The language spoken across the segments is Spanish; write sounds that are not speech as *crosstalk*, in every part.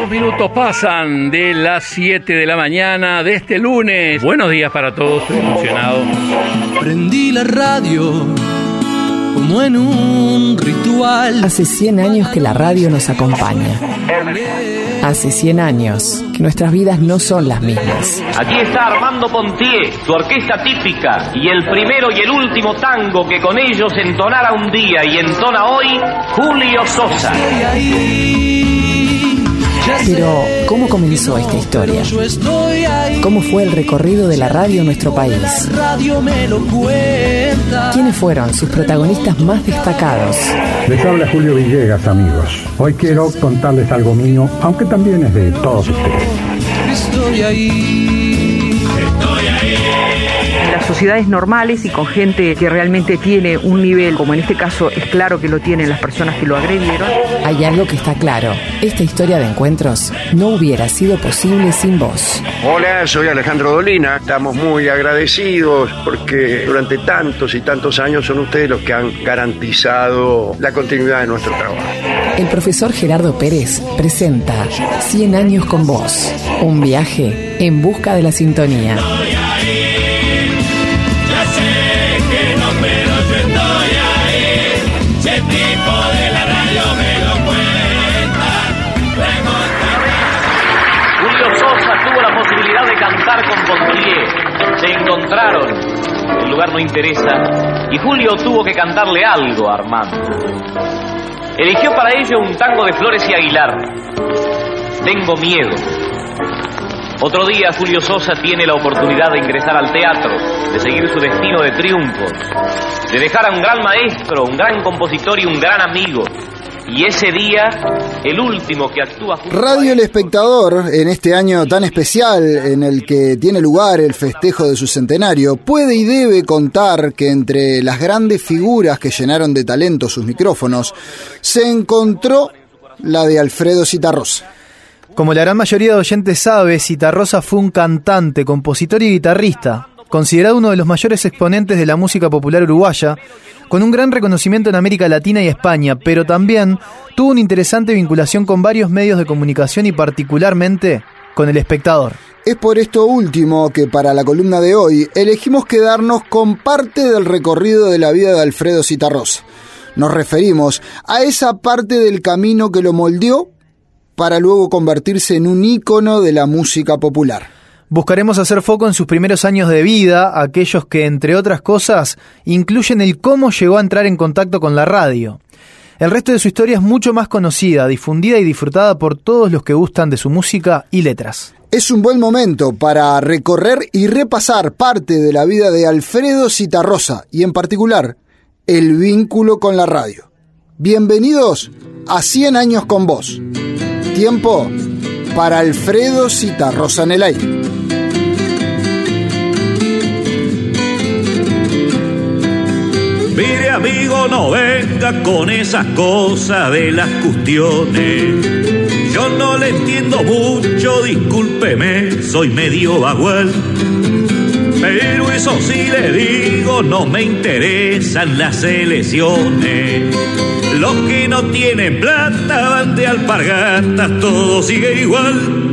Dos minutos pasan de las 7 de la mañana de este lunes. Buenos días para todos, estoy emocionado. Prendí la radio como en un ritual. Hace 100 años que la radio nos acompaña. Hace 100 años que nuestras vidas no son las mismas. Aquí está Armando Pontier, su orquesta típica, y el primero y el último tango que con ellos entonara un día y entona hoy, Julio Sosa. Pero, ¿cómo comenzó esta historia? ¿Cómo fue el recorrido de la radio en nuestro país? ¿Quiénes fueron sus protagonistas más destacados? Les habla Julio Villegas, amigos. Hoy quiero contarles algo mío, aunque también es de todos ustedes. Estoy ahí. Sociedades normales y con gente que realmente tiene un nivel, como en este caso es claro que lo tienen las personas que lo agredieron. Hay algo que está claro. Esta historia de encuentros no hubiera sido posible sin vos. Hola, soy Alejandro Dolina. Estamos muy agradecidos porque durante tantos y tantos años son ustedes los que han garantizado la continuidad de nuestro trabajo. El profesor Gerardo Pérez presenta 100 años con vos. Un viaje en busca de la sintonía. No interesa, y Julio tuvo que cantarle algo a Armando. Eligió para ello un tango de Flores y Aguilar. Tengo miedo. Otro día Julio Sosa tiene la oportunidad de ingresar al teatro, de seguir su destino de triunfos, de dejar a un gran maestro, un gran compositor y un gran amigo, y ese día, el último que actúa Radio El Espectador, en este año tan especial en el que tiene lugar el festejo de su centenario, puede y debe contar que entre las grandes figuras que llenaron de talento sus micrófonos, se encontró la de Alfredo Citarrosa. Como la gran mayoría de oyentes sabe, Citarrosa fue un cantante, compositor y guitarrista, considerado uno de los mayores exponentes de la música popular uruguaya, con un gran reconocimiento en América Latina y España, pero también tuvo una interesante vinculación con varios medios de comunicación y particularmente con el espectador. Es por esto último que para la columna de hoy elegimos quedarnos con parte del recorrido de la vida de Alfredo Citarrosa. Nos referimos a esa parte del camino que lo moldeó para luego convertirse en un ícono de la música popular. Buscaremos hacer foco en sus primeros años de vida, aquellos que, entre otras cosas, incluyen el cómo llegó a entrar en contacto con la radio. El resto de su historia es mucho más conocida, difundida y disfrutada por todos los que gustan de su música y letras. Es un buen momento para recorrer y repasar parte de la vida de Alfredo Citarrosa y en particular el vínculo con la radio. Bienvenidos a 100 años con vos. Tiempo para Alfredo Citarrosa en el aire. Mire amigo, no venga con esas cosas de las cuestiones. Yo no le entiendo mucho, discúlpeme, soy medio bagual. Pero eso sí le digo, no me interesan las elecciones. Los que no tienen plata van de alpargatas, todo sigue igual.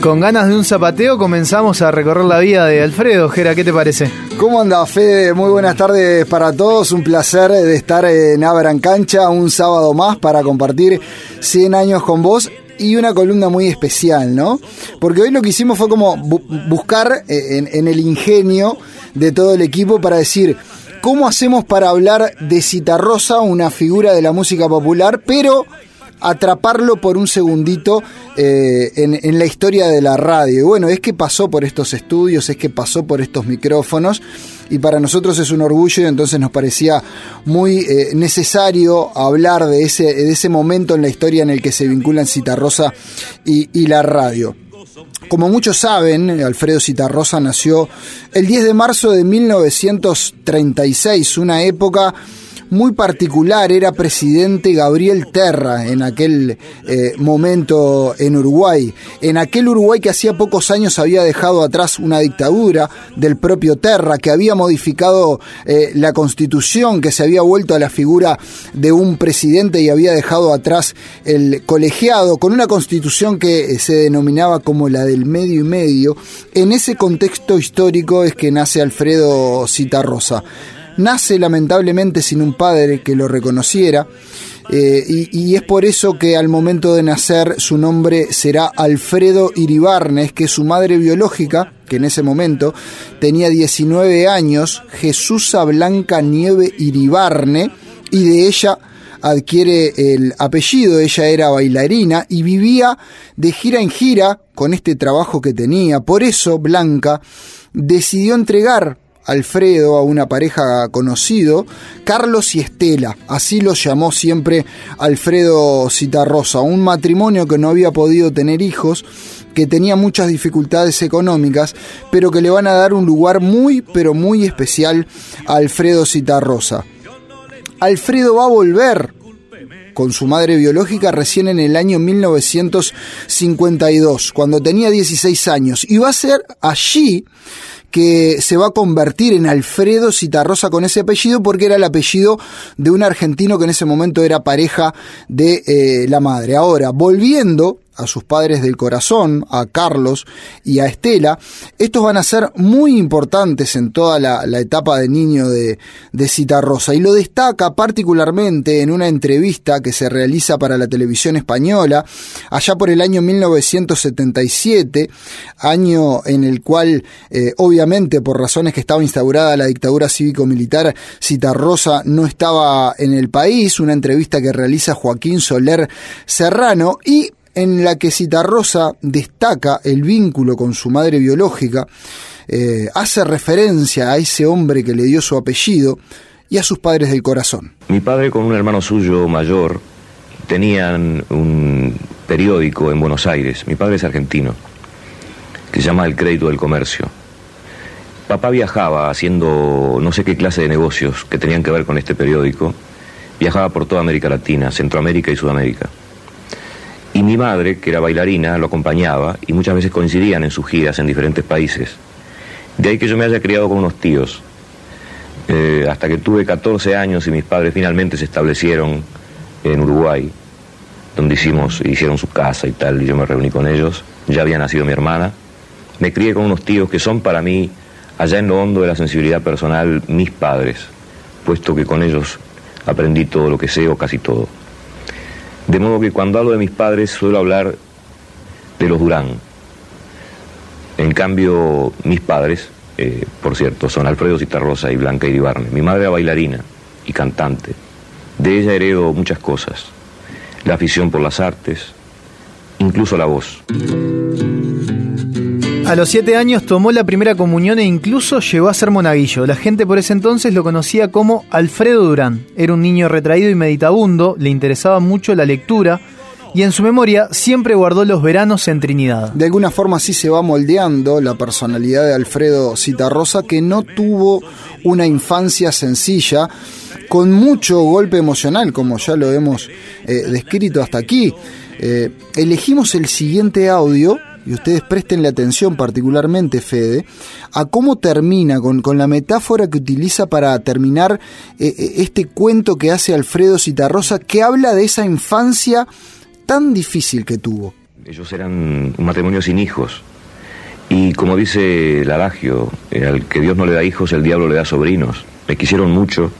Con ganas de un zapateo comenzamos a recorrer la vida de Alfredo. Jera, ¿qué te parece? ¿Cómo anda, Fede? Muy buenas tardes para todos. Un placer de estar en Abran Cancha un sábado más para compartir 100 años con vos y una columna muy especial, ¿no? Porque hoy lo que hicimos fue como buscar eh, en, en, el ingenio de todo el equipo para decir cómo hacemos para hablar de Citarrosa, una figura de la música popular, pero atraparlo por un segundito eh, en, la historia de la radio. Y bueno, es que pasó por estos estudios, es que pasó por estos micrófonos y para nosotros es un orgullo y entonces nos parecía muy eh, necesario hablar de ese, de ese momento en la historia en el que se vinculan Citarrosa y, y la radio. Como muchos saben, Alfredo Citarrosa nació el 10 de marzo de 1936, una época muy particular. Era presidente Gabriel Terra en aquel eh, momento en Uruguay. En aquel Uruguay que hacía pocos años había dejado atrás una dictadura del propio Terra, que había modificado eh, la constitución, que se había vuelto a la figura de un presidente y había dejado atrás el colegiado, con una constitución que se denominaba como la del medio y medio. En ese contexto histórico es que nace Alfredo Citarrosa. Nace lamentablemente sin un padre que lo reconociera. eh, y, es por eso que al momento de nacer su nombre será Alfredo Iribarnes, que su madre biológica, que en ese momento tenía 19 años, Jesusa Blanca Nieve Iribarne, y de ella adquiere el apellido, ella era bailarina y vivía de gira en gira con este trabajo que tenía. Por eso Blanca decidió entregar Alfredo a una pareja conocido, Carlos y Estela, así lo llamó siempre Alfredo Citarrosa, un matrimonio que no había podido tener hijos, que tenía muchas dificultades económicas, pero que le van a dar un lugar muy, pero muy especial a Alfredo Citarrosa. Alfredo va a volver con su madre biológica recién en el año 1952, cuando tenía 16 años, y va a ser allí que se va a convertir en Alfredo Citarrosa con ese apellido porque era el apellido de un argentino que en ese momento era pareja de eh, la madre. Ahora, volviendo a sus padres del corazón, a Carlos y a Estela, estos van a ser muy importantes en toda la, etapa de niño de, de Citarrosa y lo destaca particularmente en una entrevista que se realiza para la televisión española allá por el año 1977, año en el cual eh, obviamente por razones que estaba instaurada la dictadura cívico-militar, Citarrosa no estaba en el país, una entrevista que realiza Joaquín Soler Serrano. Y en la que Citarrosa destaca el vínculo con su madre biológica, eh, hace referencia a ese hombre que le dio su apellido y a sus padres del corazón. Mi padre con un hermano suyo mayor tenían un periódico en Buenos Aires, mi padre es argentino, que se llama El Crédito del Comercio. Papá viajaba haciendo no sé qué clase de negocios que tenían que ver con este periódico, viajaba por toda América Latina, Centroamérica y Sudamérica. Y mi madre, que era bailarina, lo acompañaba y muchas veces coincidían en sus giras en diferentes países. De ahí que yo me haya criado con unos tíos. Eh, hasta que tuve 14 años y mis padres finalmente se establecieron en Uruguay, donde hicimos, hicieron su casa y tal, y yo me reuní con ellos. Ya había nacido mi hermana. Me crié con unos tíos que son para mí, allá en lo hondo de la sensibilidad personal, mis padres, puesto que con ellos aprendí todo lo que sé o casi todo. De modo que cuando hablo de mis padres suelo hablar de los Durán. En cambio, mis padres, eh, por cierto, son Alfredo Citarrosa y Blanca Iribarne. Mi madre era bailarina y cantante. De ella heredo muchas cosas. La afición por las artes, incluso la voz. A los siete años tomó la primera comunión e incluso llegó a ser monaguillo. La gente por ese entonces lo conocía como Alfredo Durán. Era un niño retraído y meditabundo, le interesaba mucho la lectura y en su memoria siempre guardó los veranos en Trinidad. De alguna forma así se va moldeando la personalidad de Alfredo Citarrosa, que no tuvo una infancia sencilla, con mucho golpe emocional, como ya lo hemos eh, descrito hasta aquí. Eh, elegimos el siguiente audio y ustedes prestenle atención particularmente, Fede, a cómo termina, con, con la metáfora que utiliza para terminar eh, este cuento que hace Alfredo Citarrosa, que habla de esa infancia tan difícil que tuvo. Ellos eran un matrimonio sin hijos. Y como dice el adagio, eh, al que Dios no le da hijos, el diablo le da sobrinos. Me quisieron mucho,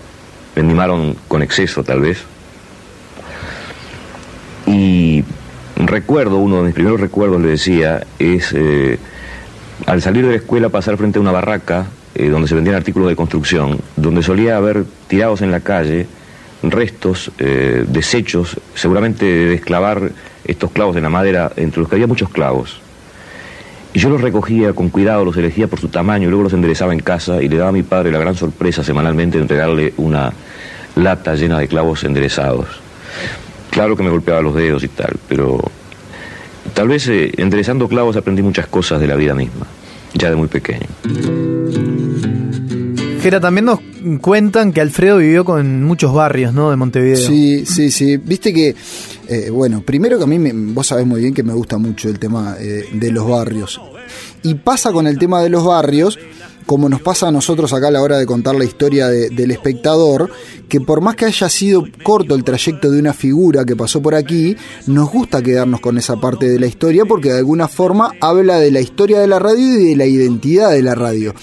me mimaron con exceso tal vez. Y recuerdo, uno de mis primeros recuerdos, le decía, es eh, al salir de la escuela pasar frente a una barraca eh, donde se vendían artículos de construcción, donde solía haber tirados en la calle restos, eh, desechos, seguramente de esclavar estos clavos en la madera, entre los que había muchos clavos. Y yo los recogía con cuidado, los elegía por su tamaño, y luego los enderezaba en casa y le daba a mi padre la gran sorpresa semanalmente de entregarle una lata llena de clavos enderezados. Claro que me golpeaba los dedos y tal, pero tal vez eh, enderezando clavos aprendí muchas cosas de la vida misma, ya de muy pequeño. Jera, también nos cuentan que Alfredo vivió con muchos barrios, ¿no? De Montevideo. Sí, sí, sí. Viste que, eh, bueno, primero que a mí, me- vos sabés muy bien que me gusta mucho el tema eh, de los barrios. Y pasa con el tema de los barrios, como nos pasa a nosotros acá a la hora de contar la historia de- del espectador, que por más que haya sido corto el trayecto de una figura que pasó por aquí, nos gusta quedarnos con esa parte de la historia porque de alguna forma habla de la historia de la radio y de la identidad de la radio.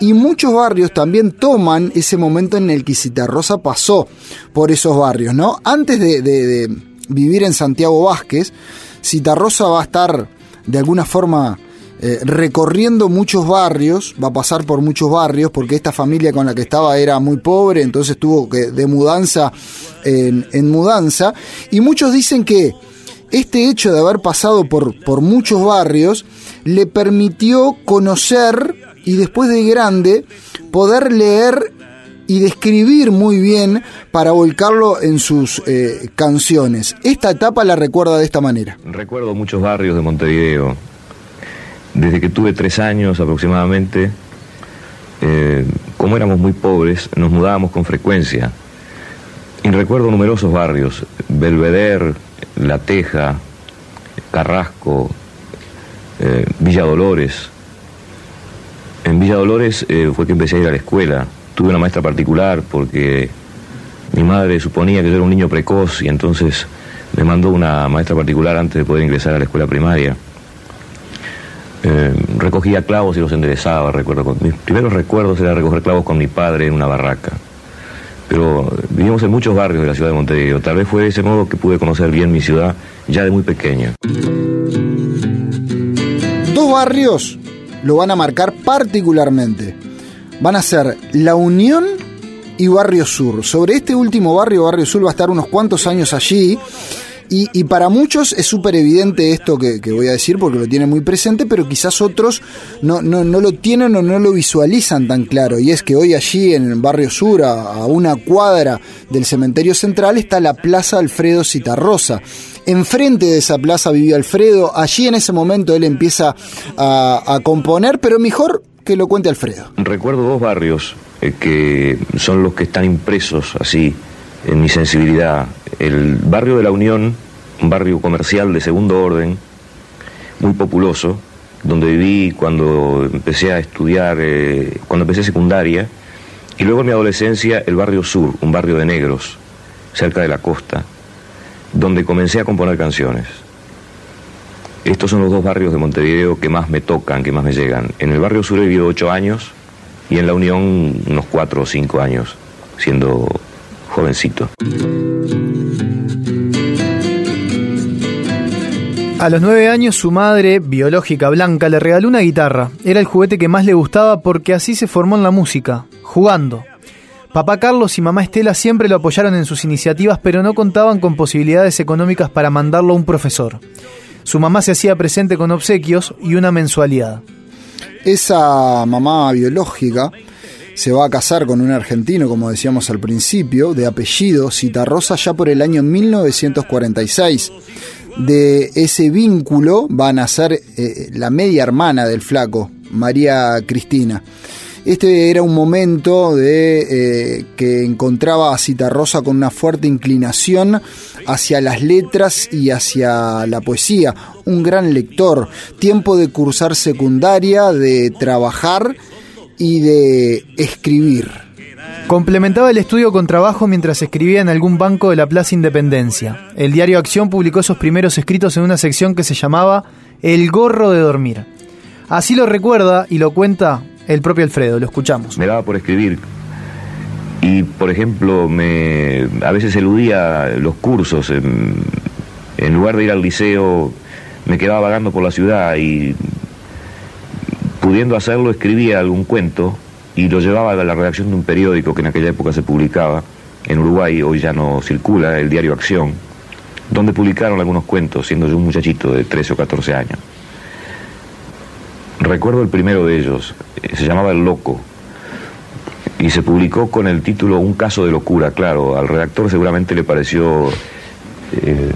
Y muchos barrios también toman ese momento en el que Citarrosa pasó por esos barrios, ¿no? Antes de, de- de vivir en Santiago Vázquez, Citarrosa va a estar de alguna forma eh, recorriendo muchos barrios, va a pasar por muchos barrios, porque esta familia con la que estaba era muy pobre, entonces tuvo que de mudanza en, en mudanza. Y muchos dicen que este hecho de haber pasado por, por muchos barrios le permitió conocer y después de grande poder leer y describir muy bien para volcarlo en sus eh, canciones. Esta etapa la recuerda de esta manera. Recuerdo muchos barrios de Montevideo. Desde que tuve tres años aproximadamente, eh, como éramos muy pobres, nos mudábamos con frecuencia. Y recuerdo numerosos barrios, Belvedere, La Teja, Carrasco, eh, Villa Dolores. En Villa Dolores eh, fue que empecé a ir a la escuela. Tuve una maestra particular porque mi madre suponía que yo era un niño precoz y entonces me mandó una maestra particular antes de poder ingresar a la escuela primaria. Eh, recogía clavos y los enderezaba, recuerdo. con- Mis primeros recuerdos era recoger clavos con mi padre en una barraca. Pero vivimos en muchos barrios de la ciudad de Montevideo. Tal vez fue de ese modo que pude conocer bien mi ciudad ya de muy pequeño. Dos barrios lo van a marcar particularmente. Van a ser La Unión y Barrio Sur. Sobre este último barrio, Barrio Sur, va a estar unos cuantos años allí. Y, para muchos es súper evidente esto que, voy a decir porque lo tienen muy presente, pero quizás otros no, lo tienen o no lo visualizan tan claro. Y es que hoy allí en el Barrio Sur, a, una cuadra del cementerio central, está la Plaza Alfredo Citarrosa. Enfrente de esa plaza vivió Alfredo. Allí en ese momento él empieza a, a componer, pero mejor que lo cuente Alfredo. Recuerdo dos barrios eh, que son los que están impresos así en mi sensibilidad. El barrio de la Unión, un barrio comercial de segundo orden, muy populoso, donde viví cuando empecé a estudiar, eh, cuando empecé secundaria, y luego en mi adolescencia el barrio sur, un barrio de negros, cerca de la costa, donde comencé a componer canciones. Estos son los dos barrios de Montevideo que más me tocan, que más me llegan. En el barrio sur he vivido ocho años y en la Unión unos cuatro o cinco años, siendo jovencito. A los nueve años su madre, biológica blanca, le regaló una guitarra. Era el juguete que más le gustaba porque así se formó en la música, jugando. Papá Carlos y mamá Estela siempre lo apoyaron en sus iniciativas, pero no contaban con posibilidades económicas para mandarlo a un profesor. Su mamá se hacía presente con obsequios y una mensualidad. Esa mamá biológica se va a casar con un argentino, como decíamos al principio, de apellido Citarrosa ya por el año 1946. De ese vínculo va a nacer eh, la media hermana del flaco, María Cristina. Este era un momento de eh, que encontraba a Citarrosa con una fuerte inclinación hacia las letras y hacia la poesía. Un gran lector. Tiempo de cursar secundaria, de trabajar y de escribir. Complementaba el estudio con trabajo mientras escribía en algún banco de la Plaza Independencia. El diario Acción publicó esos primeros escritos en una sección que se llamaba El gorro de dormir. Así lo recuerda y lo cuenta el propio Alfredo, lo escuchamos. Me daba por escribir y, por ejemplo, me, a veces eludía los cursos. En, en lugar de ir al liceo, me quedaba vagando por la ciudad y, pudiendo hacerlo, escribía algún cuento y lo llevaba a la redacción de un periódico que en aquella época se publicaba en Uruguay, hoy ya no circula, el diario Acción, donde publicaron algunos cuentos, siendo yo un muchachito de 13 o 14 años. Recuerdo el primero de ellos, eh, se llamaba El Loco, y se publicó con el título Un caso de locura, claro, al redactor seguramente le pareció eh,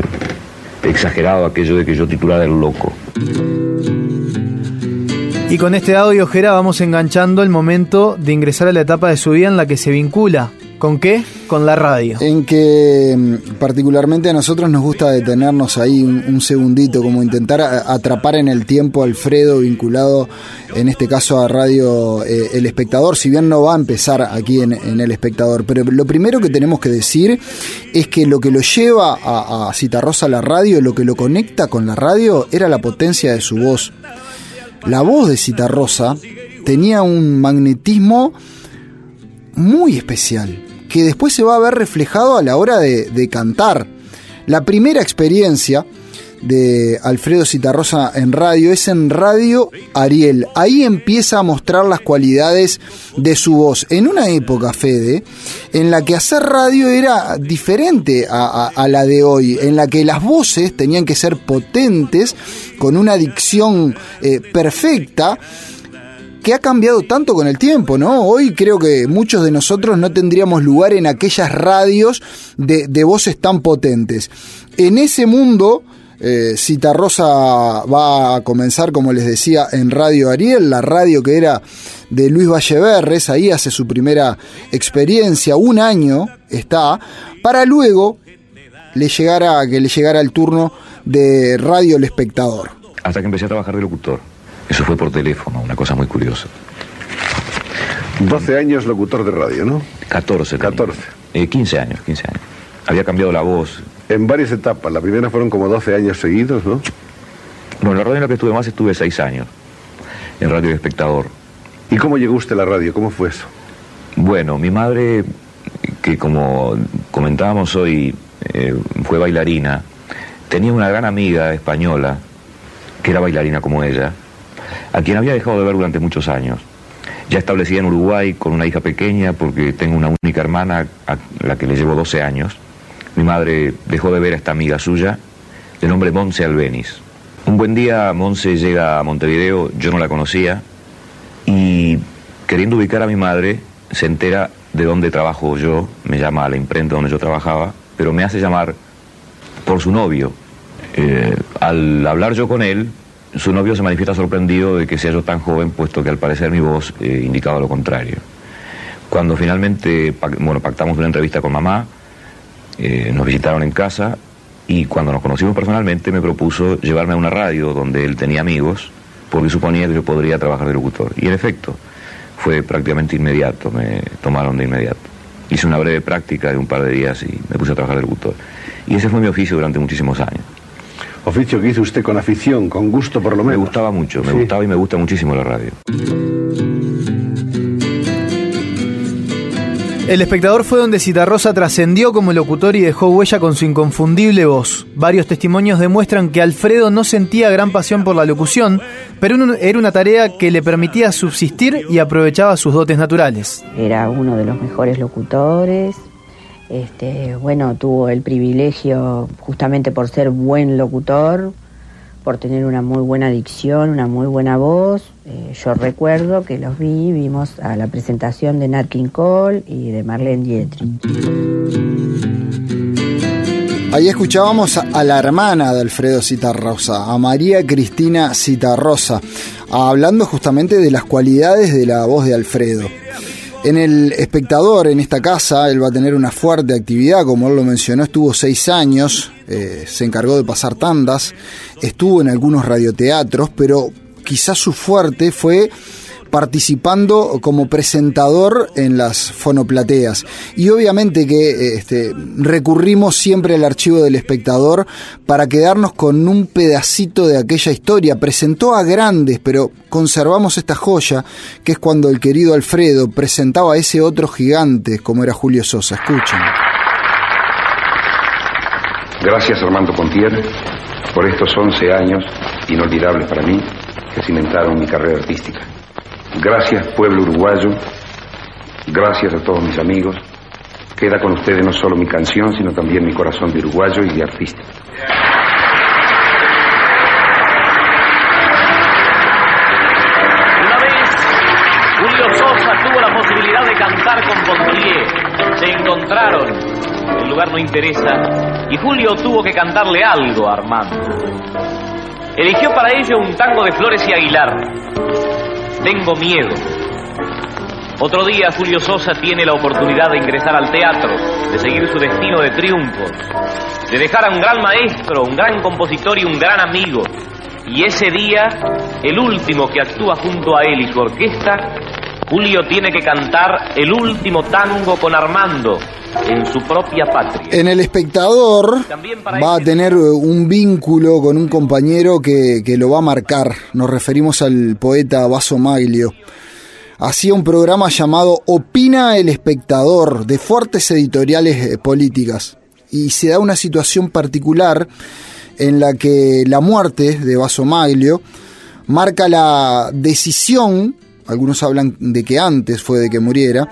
exagerado aquello de que yo titulara El Loco. Y con este audio, Jera, vamos enganchando el momento de ingresar a la etapa de su vida en la que se vincula. ¿Con qué? Con la radio. En que mm, particularmente a nosotros nos gusta detenernos ahí un, un segundito, como intentar atrapar en el tiempo a Alfredo vinculado en este caso a Radio eh, El Espectador, si bien no va a empezar aquí en, en El Espectador, pero lo primero que tenemos que decir es que lo que lo lleva a, a Citarrosa a la radio, lo que lo conecta con la radio, era la potencia de su voz. La voz de Citarrosa tenía un magnetismo muy especial, que después se va a ver reflejado a la hora de, de cantar. La primera experiencia de Alfredo Citarrosa en radio es en Radio Ariel. Ahí empieza a mostrar las cualidades de su voz. En una época, Fede, en la que hacer radio era diferente a, la de hoy, en la que las voces tenían que ser potentes, con una dicción eh, perfecta que ha cambiado tanto con el tiempo, ¿no? Hoy creo que muchos de nosotros no tendríamos lugar en aquellas radios de voces tan potentes. En ese mundo, eh, Citarrosa va a comenzar, como les decía, en Radio Ariel, la radio que era de Luis Valleverres, ahí hace su primera experiencia, un año está, para luego le llegara, que le llegara el turno de Radio El Espectador. Hasta que empecé a trabajar de locutor. Eso fue por teléfono, una cosa muy curiosa. 12 años locutor de radio, ¿no? 14. 14. Eh, 15 años, 15 años. Había cambiado la voz. En varias etapas. La primera fueron como 12 años seguidos, ¿no? Bueno, en la radio en la que estuve más estuve 6 años. En Radio El Espectador. ¿Y cómo llegó usted a la radio? ¿Cómo fue eso? Bueno, mi madre, que como comentábamos hoy, eh, fue bailarina, tenía una gran amiga española, que era bailarina como ella, a quien había dejado de ver durante muchos años. Ya establecida en Uruguay con una hija pequeña, porque tengo una única hermana a la que le llevo 12 años. Mi madre dejó de ver a esta amiga suya, de nombre Monse Albeniz. Un buen día Monse llega a Montevideo, yo no la conocía, y queriendo ubicar a mi madre, se entera de dónde trabajo yo, me llama a la imprenta donde yo trabajaba, pero me hace llamar por su novio. Eh, al hablar yo con él, su novio se manifiesta sorprendido de que sea yo tan joven, puesto que al parecer mi voz eh, indicaba lo contrario. Cuando finalmente bueno, pactamos una entrevista con mamá, eh, nos visitaron en casa y cuando nos conocimos personalmente me propuso llevarme a una radio donde él tenía amigos, porque suponía que yo podría trabajar de locutor. Y en efecto, fue prácticamente inmediato, me tomaron de inmediato. Hice una breve práctica de un par de días y me puse a trabajar de locutor. Y ese fue mi oficio durante muchísimos años. Oficio que hizo usted con afición, con gusto por lo menos. Me gustaba mucho, me Sí. gustaba y me gusta muchísimo la radio. El espectador fue donde Citarrosa trascendió como locutor y dejó huella con su inconfundible voz. Varios testimonios demuestran que Alfredo no sentía gran pasión por la locución, pero era una tarea que le permitía subsistir y aprovechaba sus dotes naturales. Era uno de los mejores locutores. Este, bueno, tuvo el privilegio, justamente por ser buen locutor, por tener una muy buena dicción, una muy buena voz. Eh, yo recuerdo que los vi, vimos a la presentación de Nat King Cole y de Marlene Dietrich. Ahí escuchábamos a, la hermana de Alfredo Citarrosa, a María Cristina Citarrosa, hablando justamente de las cualidades de la voz de Alfredo. En el espectador, en esta casa, él va a tener una fuerte actividad, como él lo mencionó, estuvo seis años, eh, se encargó de pasar tandas, estuvo en algunos radioteatros, pero quizás su fuerte fue participando como presentador en las fonoplateas. Y obviamente que eh, este, recurrimos siempre al archivo del espectador para quedarnos con un pedacito de aquella historia. Presentó a grandes, pero conservamos esta joya, que es cuando el querido Alfredo presentaba a ese otro gigante como era Julio Sosa. Escuchen. Gracias Armando Pontier por estos 11 años inolvidables para mí que cimentaron mi carrera artística. Gracias pueblo uruguayo, gracias a todos mis amigos. Queda con ustedes no solo mi canción, sino también mi corazón de uruguayo y de artista. Una vez, Julio Sosa tuvo la posibilidad de cantar con Pontier. Se encontraron. El lugar no interesa. Y Julio tuvo que cantarle algo a Armando. Eligió para ello un tango de Flores y Aguilar. Tengo miedo. Otro día Julio Sosa tiene la oportunidad de ingresar al teatro, de seguir su destino de triunfo, de dejar a un gran maestro, un gran compositor y un gran amigo. Y ese día, el último que actúa junto a él y su orquesta, Julio tiene que cantar el último tango con Armando en su propia patria. En el espectador va a tener un vínculo con un compañero que, que lo va a marcar. Nos referimos al poeta Vaso Maglio. Hacía un programa llamado Opina el espectador de fuertes editoriales eh, políticas. Y se da una situación particular en la que la muerte de Vaso Maglio marca la decisión, algunos hablan de que antes fue de que muriera,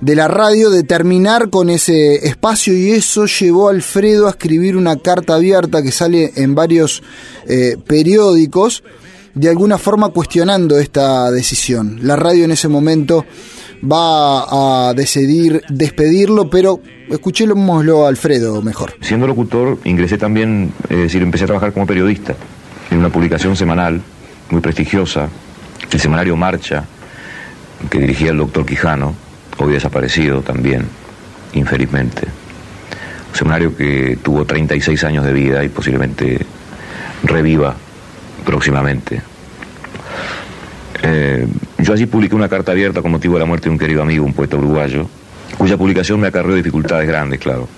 de la radio de terminar con ese espacio y eso llevó a Alfredo a escribir una carta abierta que sale en varios eh, periódicos, de alguna forma cuestionando esta decisión. La radio en ese momento va a decidir despedirlo, pero escuchémoslo a Alfredo mejor. Siendo locutor, ingresé también, es decir, empecé a trabajar como periodista en una publicación semanal muy prestigiosa, el semanario Marcha, que dirigía el doctor Quijano, hoy desaparecido también, infelizmente. Un semanario que tuvo 36 años de vida y posiblemente reviva próximamente. Eh, yo allí publiqué una carta abierta con motivo de la muerte de un querido amigo, un poeta uruguayo, cuya publicación me acarreó dificultades grandes, claro.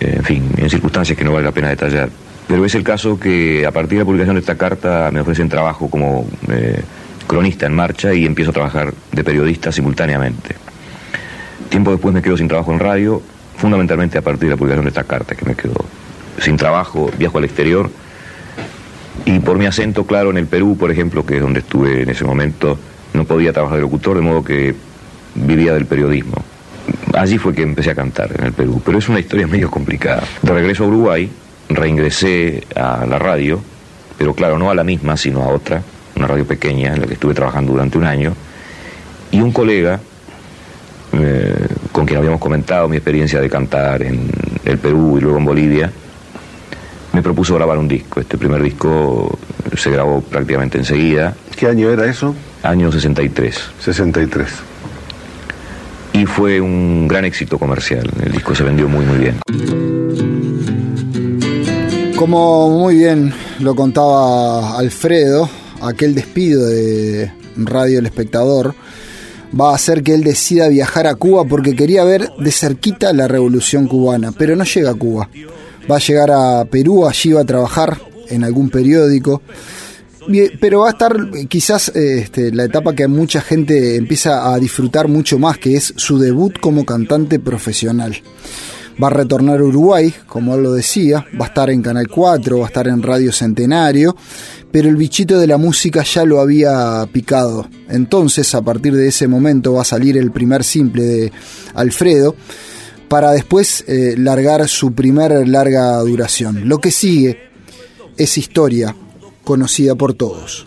Eh, en fin, en circunstancias que no vale la pena detallar. Pero es el caso que a partir de la publicación de esta carta me ofrecen trabajo como eh, cronista en marcha y empiezo a trabajar de periodista simultáneamente. Tiempo después me quedo sin trabajo en radio, fundamentalmente a partir de la publicación de esta carta, que me quedo sin trabajo, viajo al exterior. Y por mi acento claro en el Perú, por ejemplo, que es donde estuve en ese momento, no podía trabajar de locutor, de modo que vivía del periodismo. Allí fue que empecé a cantar en el Perú, pero es una historia *laughs* medio complicada. De regreso a Uruguay, reingresé a la radio, pero claro, no a la misma, sino a otra, una radio pequeña en la que estuve trabajando durante un año, y un colega eh, con quien habíamos comentado mi experiencia de cantar en el Perú y luego en Bolivia, me propuso grabar un disco. Este primer disco se grabó prácticamente enseguida. ¿Qué año era eso? Año 63. 63. Y fue un gran éxito comercial. El disco se vendió muy, muy bien. Como muy bien lo contaba Alfredo, aquel despido de Radio El Espectador va a hacer que él decida viajar a Cuba porque quería ver de cerquita la revolución cubana, pero no llega a Cuba. Va a llegar a Perú, allí va a trabajar en algún periódico, pero va a estar quizás este, la etapa que mucha gente empieza a disfrutar mucho más, que es su debut como cantante profesional. Va a retornar a Uruguay, como él lo decía, va a estar en Canal 4, va a estar en Radio Centenario, pero el bichito de la música ya lo había picado. Entonces, a partir de ese momento va a salir el primer simple de Alfredo, para después eh, largar su primer larga duración. Lo que sigue es historia conocida por todos.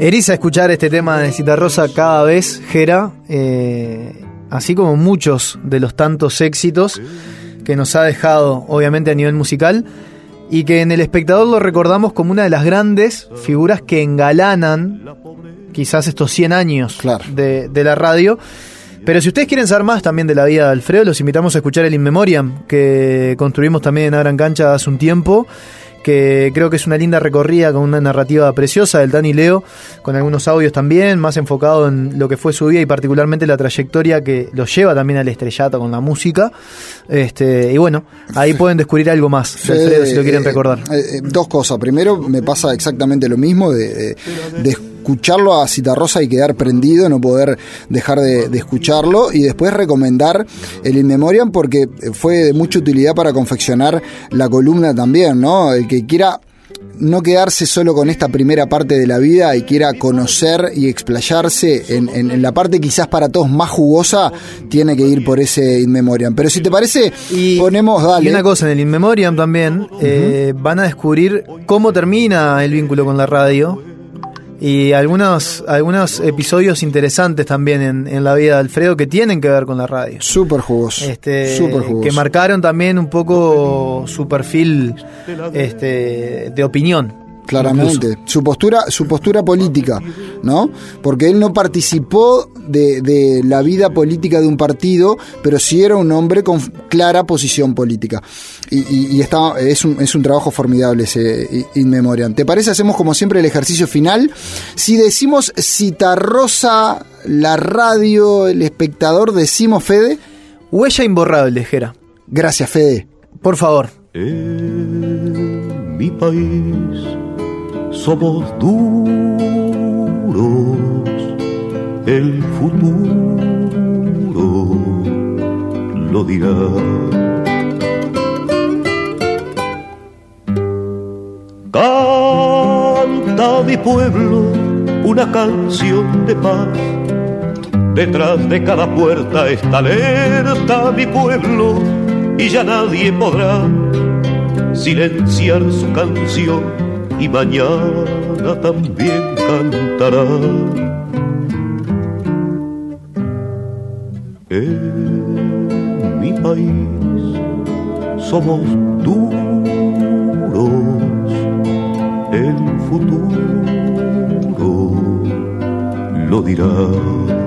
Eriza escuchar este tema de Citarrosa cada vez, Jera, eh, así como muchos de los tantos éxitos que nos ha dejado, obviamente a nivel musical, y que en el espectador lo recordamos como una de las grandes figuras que engalanan quizás estos 100 años de, de la radio. Pero si ustedes quieren saber más también de la vida de Alfredo, los invitamos a escuchar el In Memoriam que construimos también en Abran Cancha hace un tiempo que creo que es una linda recorrida con una narrativa preciosa del Dani Leo, con algunos audios también, más enfocado en lo que fue su vida y particularmente la trayectoria que lo lleva también al estrellato con la música. Este, y bueno, ahí pueden descubrir algo más Alfredo si lo quieren Eh, recordar. eh, eh, dos cosas. Primero, me pasa exactamente lo mismo de, de- de escucharlo a Citarrosa y quedar prendido, no poder dejar de, de escucharlo. Y después recomendar el In Memoriam porque fue de mucha utilidad para confeccionar la columna también, ¿no? El que quiera no quedarse solo con esta primera parte de la vida y quiera conocer y explayarse en, en- en la parte quizás para todos más jugosa, tiene que ir por ese In Memoriam. Pero si te parece, ponemos, dale. Y una cosa, en el In Memoriam también eh, van a descubrir cómo termina el vínculo con la radio y algunos, algunos episodios interesantes también en, en la vida de Alfredo que tienen que ver con la radio. Súper jugoso. Este, jugoso. que marcaron también un poco su perfil este, de opinión. Claramente, su postura, su postura política, ¿no? Porque él no participó de, de la vida política de un partido, pero sí era un hombre con clara posición política. Y, y- y está, es, un, es un trabajo formidable ese In Memoriam. ¿Te parece? Hacemos como siempre el ejercicio final. Si decimos Citarrosa, la radio, el espectador, decimos Fede. Huella imborrable, Jera. Gracias, Fede. Por favor. En mi país somos duros, el futuro lo dirá. Canta mi pueblo una canción de paz. Detrás de cada puerta está alerta mi pueblo y ya nadie podrá silenciar su canción y mañana también cantará. En mi país somos duros, el futuro lo dirá.